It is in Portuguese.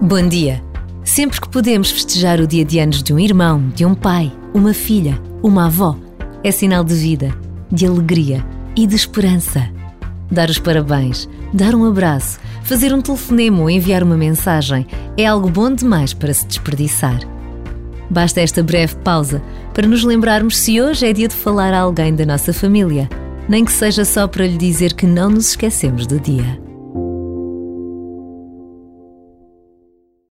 Bom dia! Sempre que podemos festejar o dia de anos de um irmão, de um pai, uma filha, uma avó, é sinal de vida, de alegria e de esperança. Dar os parabéns, dar um abraço, fazer um telefonema ou enviar uma mensagem é algo bom demais para se desperdiçar. Basta esta breve pausa para nos lembrarmos se hoje é dia de falar a alguém da nossa família, nem que seja só para lhe dizer que não nos esquecemos do dia.